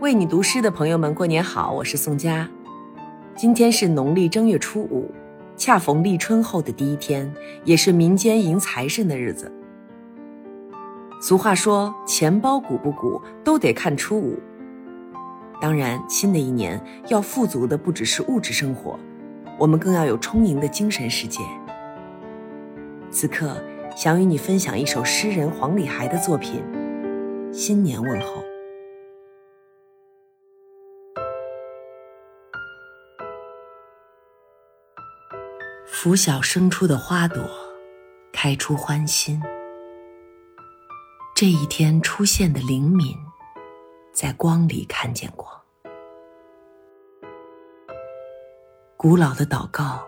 为你读诗的朋友们，过年好！我是宋佳。今天是农历正月初五，恰逢立春后的第一天，也是民间迎财神的日子。俗话说：“钱包鼓不鼓，都得看初五。”当然，新的一年要富足的不只是物质生活，我们更要有充盈的精神世界。此刻，想与你分享一首诗人黄礼孩的作品《新年问候》。拂晓生出的花朵，开出欢心。这一天出现的灵敏，在光里看见过。古老的祷告，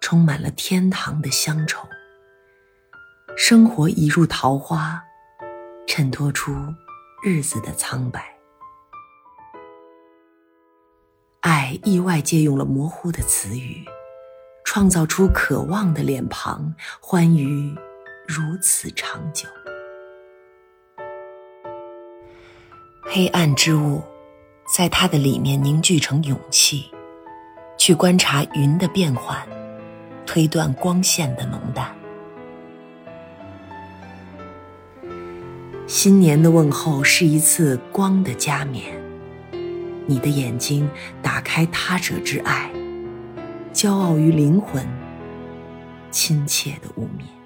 充满了天堂的乡愁。生活已入桃花，衬托出日子的苍白。爱意外借用了模糊的词语。创造出渴望的脸庞，欢愉如此长久。黑暗之物，在它的里面凝聚成勇气，去观察云的变幻，推断光线的浓淡。新年的问候是一次光的加冕，你的眼睛打开他者之爱。骄傲于灵魂，亲切的雾面。